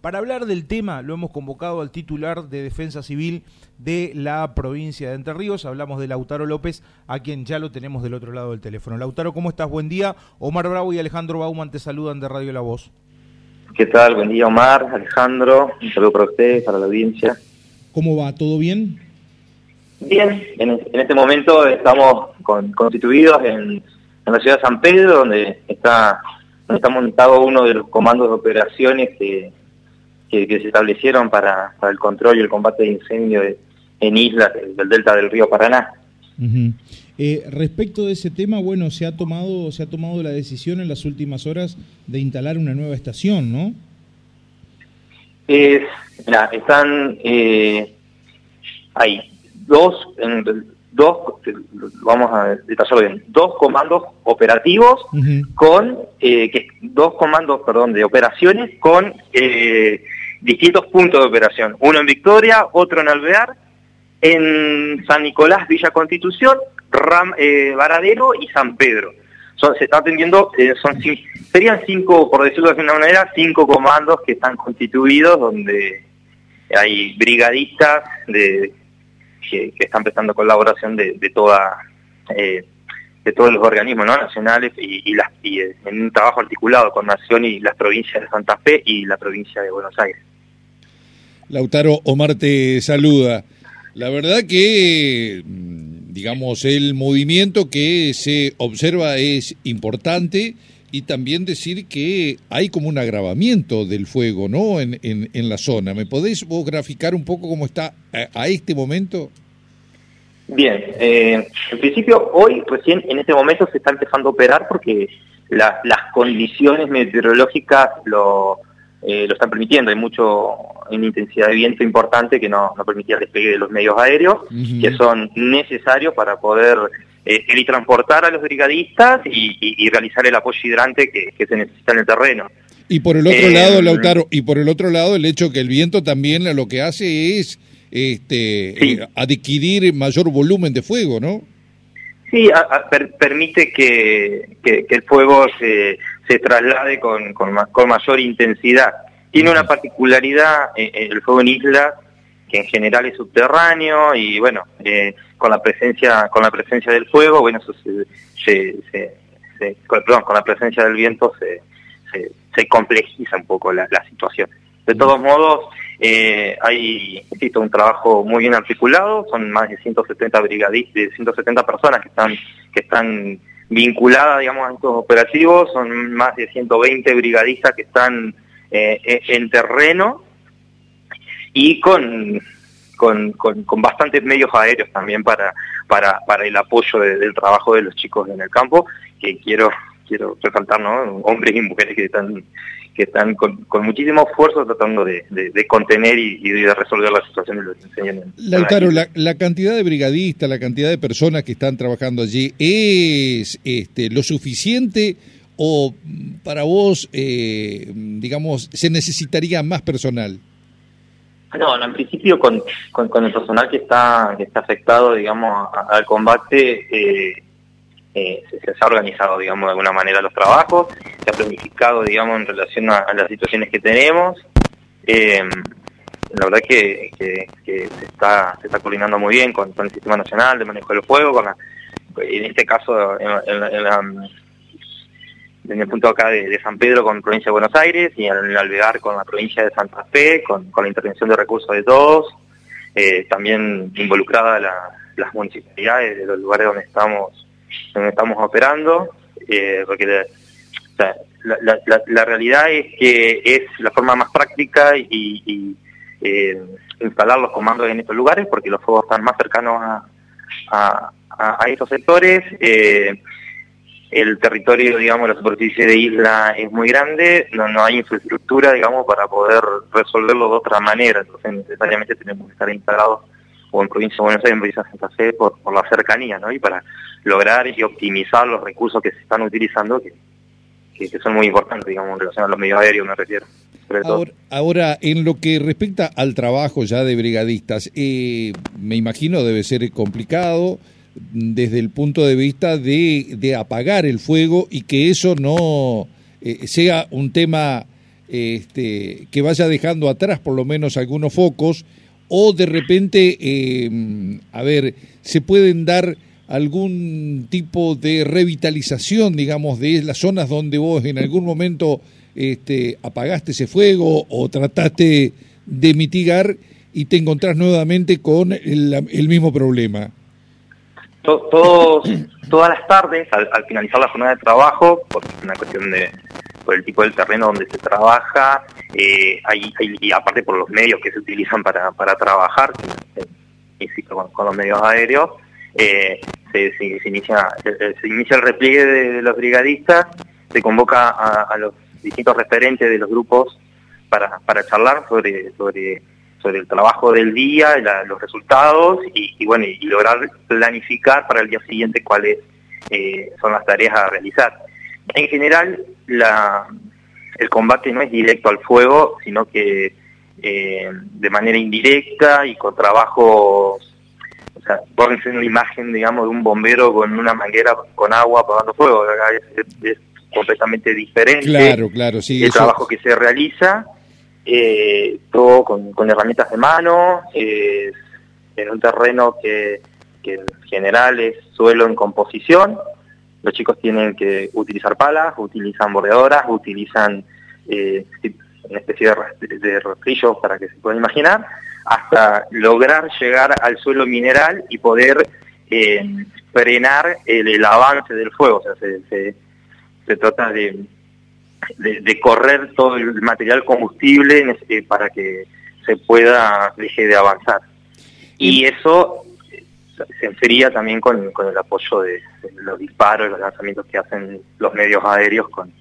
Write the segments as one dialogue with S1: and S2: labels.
S1: Para hablar del tema lo hemos convocado al titular de Defensa Civil de la provincia de Entre Ríos. Hablamos de Lautaro López, a quien ya lo tenemos del otro lado del teléfono. Lautaro, ¿cómo estás? Buen día. Omar Bravo y Alejandro Bauman te saludan de Radio La Voz.
S2: ¿Qué tal? Buen día, Omar, Alejandro. Un saludo para ustedes, para la audiencia.
S1: ¿Cómo va? ¿Todo bien?
S2: Bien, en, este momento estamos constituidos en, la ciudad de San Pedro, donde está, donde está montado uno de los comandos de operaciones que que, se establecieron para, el control y el combate de incendios en islas del delta del río Paraná.
S1: Eh, respecto de ese tema, bueno, se ha tomado se ha tomado la decisión en las últimas horas de instalar una nueva estación, ¿no?
S2: Eh, están eh, hay dos dos vamos a detallarlo bien dos comandos operativos con eh, que dos comandos perdón de operaciones con eh, distintos puntos de operación, uno en Victoria, otro en Alvear, en San Nicolás, Villa Constitución, Ram, eh, Varadero y San Pedro. se está atendiendo, eh, son serían cinco, por decirlo de alguna manera, cinco comandos que están constituidos donde hay brigadistas de, que, están prestando colaboración de, toda eh, de todos los organismos nacionales y, las, y en un trabajo articulado con Nación y las provincias de Santa Fe y la provincia de Buenos Aires.
S1: Lautaro, Omar te saluda. La verdad que, mm, digamos, el movimiento que se observa es importante y también decir que hay como un agravamiento del fuego, ¿no? En, en, la zona. ¿Me podés vos graficar un poco cómo está a, este momento?
S2: Bien, eh, en principio hoy, recién en este momento se está empezando a operar porque las condiciones meteorológicas lo, eh, lo están permitiendo. Hay mucho una intensidad de viento importante que no, no permitía el despegue de los medios aéreos, que son necesarios para poder eh, transportar a los brigadistas y, realizar el apoyo hidrante que, se necesita en el terreno.
S1: Y por el otro eh, lado, Lautaro, y por el otro lado, el hecho que el viento también lo que hace es este, eh, adquirir mayor volumen de fuego, ¿no?
S2: Sí, permite que, que, el fuego se, se traslade con, con, con, mayor intensidad. Tiene una particularidad eh, eh, el fuego en isla que en general es subterráneo y bueno, eh, con la presencia con la presencia del fuego, bueno, eso se, se, con, perdón, con la presencia del viento se, se, complejiza un poco la, la situación. De todos modos, eh, hay existe un trabajo muy bien articulado, son más de 170 brigadistas, de 170 personas que están que están vinculadas, digamos, a estos operativos, son más de 120 brigadistas que están eh, e, en terreno y con, con, con, bastantes medios aéreos también para, para, para el apoyo del trabajo de los chicos en el campo, que quiero quiero resaltar, ¿no? Hombres y mujeres que están que están con, muchísimo esfuerzo tratando de, contener y, de resolver la situación de los incendios.
S1: Lautaro, la, la, cantidad de brigadistas, la cantidad de personas que están trabajando allí, ¿es este, lo suficiente o para vos, eh, digamos, se necesitaría más personal?
S2: No, en principio con, con, el personal que está, que está afectado, digamos, al combate, eh, eh, se, ha organizado, digamos, de alguna manera los trabajos, se ha planificado, digamos, en relación a, las situaciones que tenemos. Eh, la verdad que, que, se, está, se está coordinando muy bien con, el Sistema Nacional de Manejo del Fuego, con en este caso, en, el punto acá de, San Pedro con provincia de Buenos Aires y en el Alvear con la provincia de Santa Fe, con, la intervención de recursos de todos, eh, también involucrada las municipalidades de los lugares donde estamos donde estamos operando, eh, porque la, realidad es que es la forma más práctica y, eh, instalar los comandos en estos lugares porque los fuegos están más cercanos a, a, sectores. Eh, el territorio, digamos, la superficie de isla es muy grande, no, no hay infraestructura, digamos, para poder resolverlo de otra manera, entonces necesariamente tenemos que estar instalados o en provincia de Buenos Aires, en provincia de Santa Fe, por, por la cercanía, ¿no? Y para lograr y optimizar los recursos que se están utilizando, que, que, son muy importantes, digamos, en relación a los medios aéreos, me refiero.
S1: Ahora, en lo que respecta al trabajo ya de brigadistas, eh, me imagino debe ser complicado desde el punto de vista de, de apagar el fuego y que eso no eh, sea un tema este, que vaya dejando atrás por lo menos algunos focos o de repente, eh, a ver, se pueden dar algún tipo de revitalización, digamos, de las zonas donde vos en algún momento este, apagaste ese fuego o trataste de mitigar y te encontrás nuevamente con el, mismo problema?
S2: Todos, todas las tardes, al, finalizar la jornada de trabajo, por una cuestión de por el tipo del terreno donde se trabaja, eh, y aparte por los medios que se utilizan para, para trabajar, con, con los medios aéreos, eh, se, se, inicia, se, inicia el repliegue de, los brigadistas, se convoca a, los distintos referentes de los grupos para, para charlar sobre, sobre, sobre el trabajo del día, los resultados y, bueno y lograr planificar para el día siguiente cuáles eh, son las tareas a realizar. En general, la, el combate no es directo al fuego, sino que eh, de manera indirecta y con trabajos o sea, pónganse una imagen, digamos, de un bombero con una manguera con agua apagando fuego. Es, completamente diferente.
S1: Claro, claro, sí.
S2: El trabajo que se realiza, eh, todo con, herramientas de mano, en un terreno que, que en general es suelo en composición. Los chicos tienen que utilizar palas, utilizan bordeadoras, utilizan eh, una especie de, de rastrillos para que se puedan imaginar hasta lograr llegar al suelo mineral y poder eh, frenar el, avance del fuego. O sea, se, se, trata de, de, correr todo el material combustible eh, para que se pueda deje de avanzar. Y eso se enfría también con, con el apoyo de, los disparos, los lanzamientos que hacen los medios aéreos. con,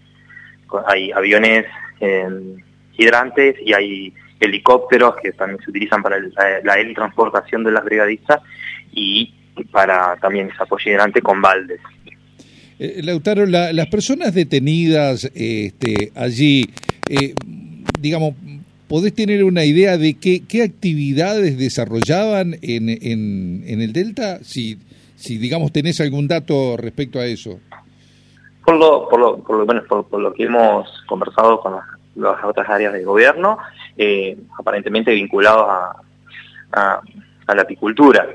S2: Hay aviones eh, hidrantes y hay helicópteros que también se utilizan para la, la transportación de las brigadistas y para también ese apoyo hidrante con baldes.
S1: Eh, Lautaro, las personas detenidas este, allí, eh, digamos, ¿podés tener una idea de qué, actividades desarrollaban en, en, en, el Delta? Si, digamos, tenés algún dato respecto a eso.
S2: Por lo, por lo, por lo, bueno, por lo que hemos conversado con las otras áreas del gobierno, eh, aparentemente vinculados a, la apicultura.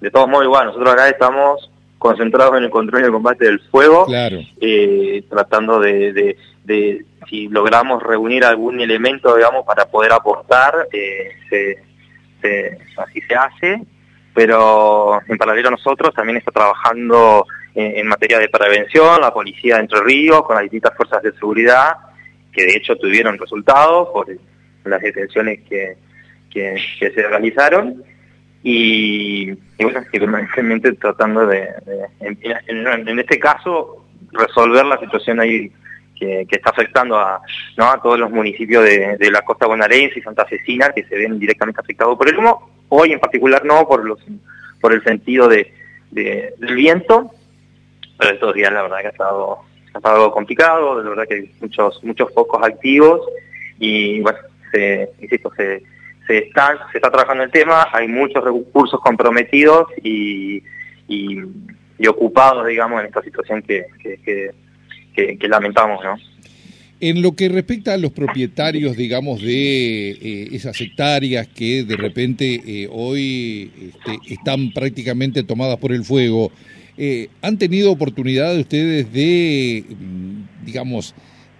S2: De, todos modos, igual, nosotros acá estamos concentrados en el control y el combate del fuego, eh, tratando de, de, si logramos reunir algún elemento, digamos, para poder aportar, eh, se, así se hace, pero en paralelo nosotros también está trabajando en, en materia de prevención, la policía de Entre Ríos, con las distintas fuerzas de seguridad, que de hecho tuvieron resultados por las detenciones que, que, se realizaron y, bueno, y permanentemente tratando de, en, este caso, resolver la situación ahí que, está afectando a, ¿no? a todos los municipios de, la costa bonaerense y Santa Cecina que se ven directamente afectados por el humo, hoy en particular no por los por el sentido de, del viento, pero estos días la verdad que ha estado ha estado complicado, de verdad que hay muchos, muchos focos activos. Y bueno, se, insisto, se, se, está, se está trabajando el tema, hay muchos recursos comprometidos y, y, ocupados, digamos, en esta situación que, que, que, lamentamos, ¿no?
S1: En lo que respecta a los propietarios, digamos, de eh, esas hectáreas que de repente eh, hoy este, están prácticamente tomadas por el fuego, eh, ¿Han tenido oportunidad de ustedes de, mm, digamos,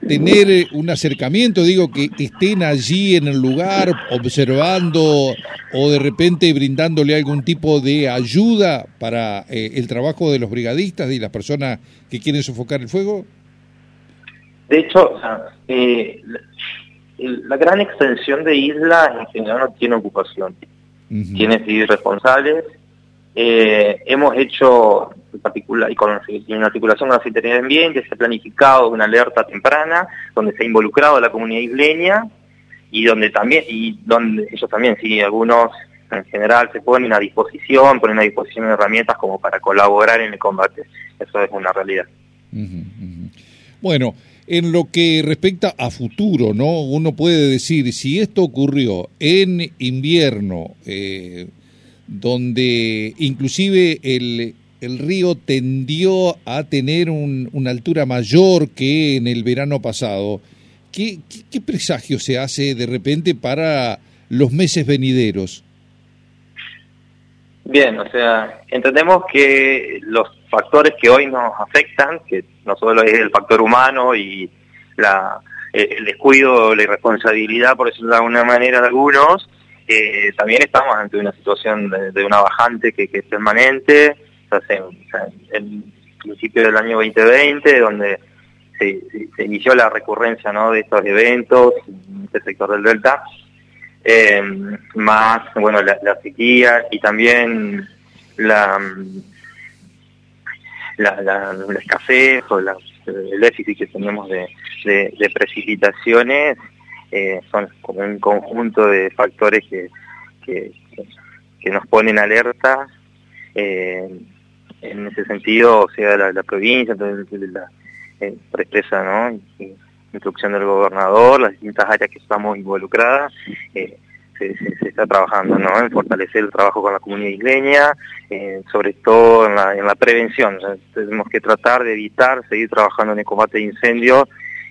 S1: tener un acercamiento, digo, que estén allí en el lugar observando o de repente brindándole algún tipo de ayuda para eh, el trabajo de los brigadistas y las personas que quieren sofocar el fuego?
S2: De hecho, eh, la, gran extensión de islas en general no tiene ocupación. Tiene civiles responsables. hemos hecho y con en articulación con la Secretaría de Ambiente se ha planificado una alerta temprana donde se ha involucrado la comunidad isleña y donde también y donde ellos también sí algunos en general se ponen a disposición ponen a disposición herramientas como para colaborar en el combate. Eso es una realidad.
S1: Bueno en lo que respecta a futuro, ¿no? Uno puede decir, si esto ocurrió en invierno, eh, donde inclusive el, el río tendió a tener una altura mayor que en el verano pasado. ¿qué, qué, presagio se hace de repente para los meses venideros?
S2: Bien, o sea, entendemos que los factores que hoy nos afectan, que no solo es el factor humano y la, el descuido, la irresponsabilidad, por decirlo de alguna manera, de algunos, eh, también estamos ante una situación de, una bajante que, es permanente, en el principio del año 2020, donde se, inició la recurrencia ¿no? de estos eventos en este sector del Delta, eh, más bueno la, sequía y también la, la, la, escasez o el déficit que tenemos de, de, precipitaciones eh, son como un conjunto de factores que, que, nos ponen alerta eh, en ese sentido, o sea, la, provincia, entonces la eh, expresa ¿no? instrucción del gobernador, las distintas áreas que estamos involucradas, eh, se, está trabajando ¿no? en fortalecer el trabajo con la comunidad isleña, eh, sobre todo en la, en la prevención. tenemos que tratar de evitar seguir trabajando en el combate de incendios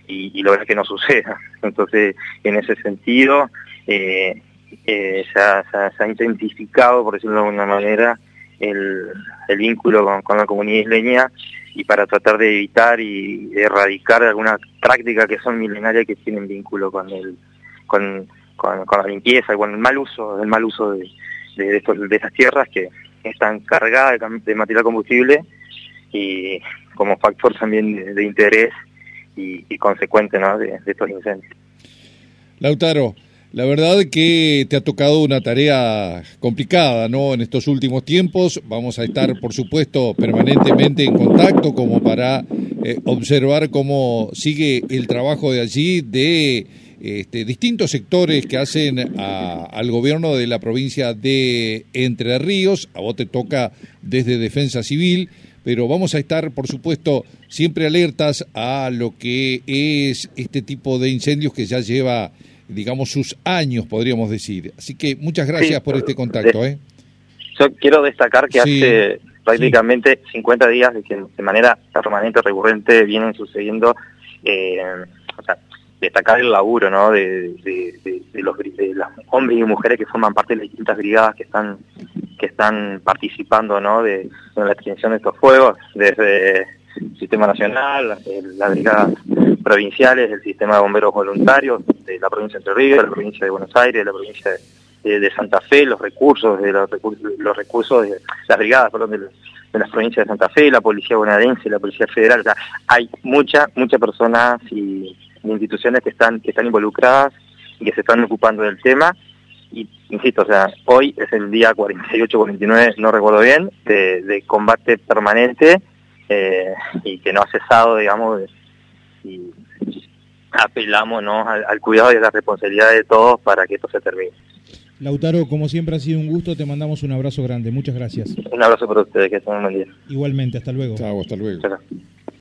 S2: y, y lograr que no suceda. Entonces, en ese sentido, eh, eh, se, ha, se, ha, intensificado, por decirlo de alguna manera, el, vínculo con, con, la comunidad isleña y para tratar de evitar y erradicar algunas prácticas que son milenarias que tienen vínculo con el con, con, la limpieza, con el mal uso, el mal uso de, de, de esas tierras que están cargadas de, material combustible y como factor también de, interés y, y consecuente ¿no? de, de estos incendios.
S1: Lautaro, la verdad que te ha tocado una tarea complicada, ¿no? En estos últimos tiempos vamos a estar, por supuesto, permanentemente en contacto como para eh, observar cómo sigue el trabajo de allí de este, distintos sectores que hacen al gobierno de la provincia de Entre Ríos. A vos te toca desde Defensa Civil, pero vamos a estar, por supuesto, siempre alertas a lo que es este tipo de incendios que ya lleva digamos, sus años, podríamos decir. Así que muchas gracias por este contacto. ¿eh?
S2: Yo quiero destacar que hace prácticamente 50 días de que de manera permanente, recurrente, vienen sucediendo, eh, o sea, destacar el laburo ¿no? de, los, de los hombres y mujeres que forman parte de las distintas brigadas que están que están participando ¿no? de, en la extinción de estos fuegos, desde el Sistema Nacional, las brigadas provinciales, el sistema de bomberos voluntarios de la provincia de Entre Ríos, de la provincia de Buenos Aires, de la provincia de, Santa Fe, los recursos de los, recursos de las brigadas, perdón, de, las provincias de Santa Fe, la policía bonaerense, la policía federal, o sea, hay muchas muchas personas y instituciones que están que están involucradas y que se están ocupando del tema. Y insisto, o sea, hoy es el día 48 49, no recuerdo bien, de, combate permanente eh, y que no ha cesado, digamos, y apelamos ¿no? al, cuidado y a la responsabilidad de todos para que esto se termine.
S3: Lautaro, como siempre ha sido un gusto, te mandamos un abrazo grande, muchas gracias.
S2: Un abrazo para ustedes, que estén un buen día.
S3: Igualmente, hasta luego.
S1: Chao, hasta luego.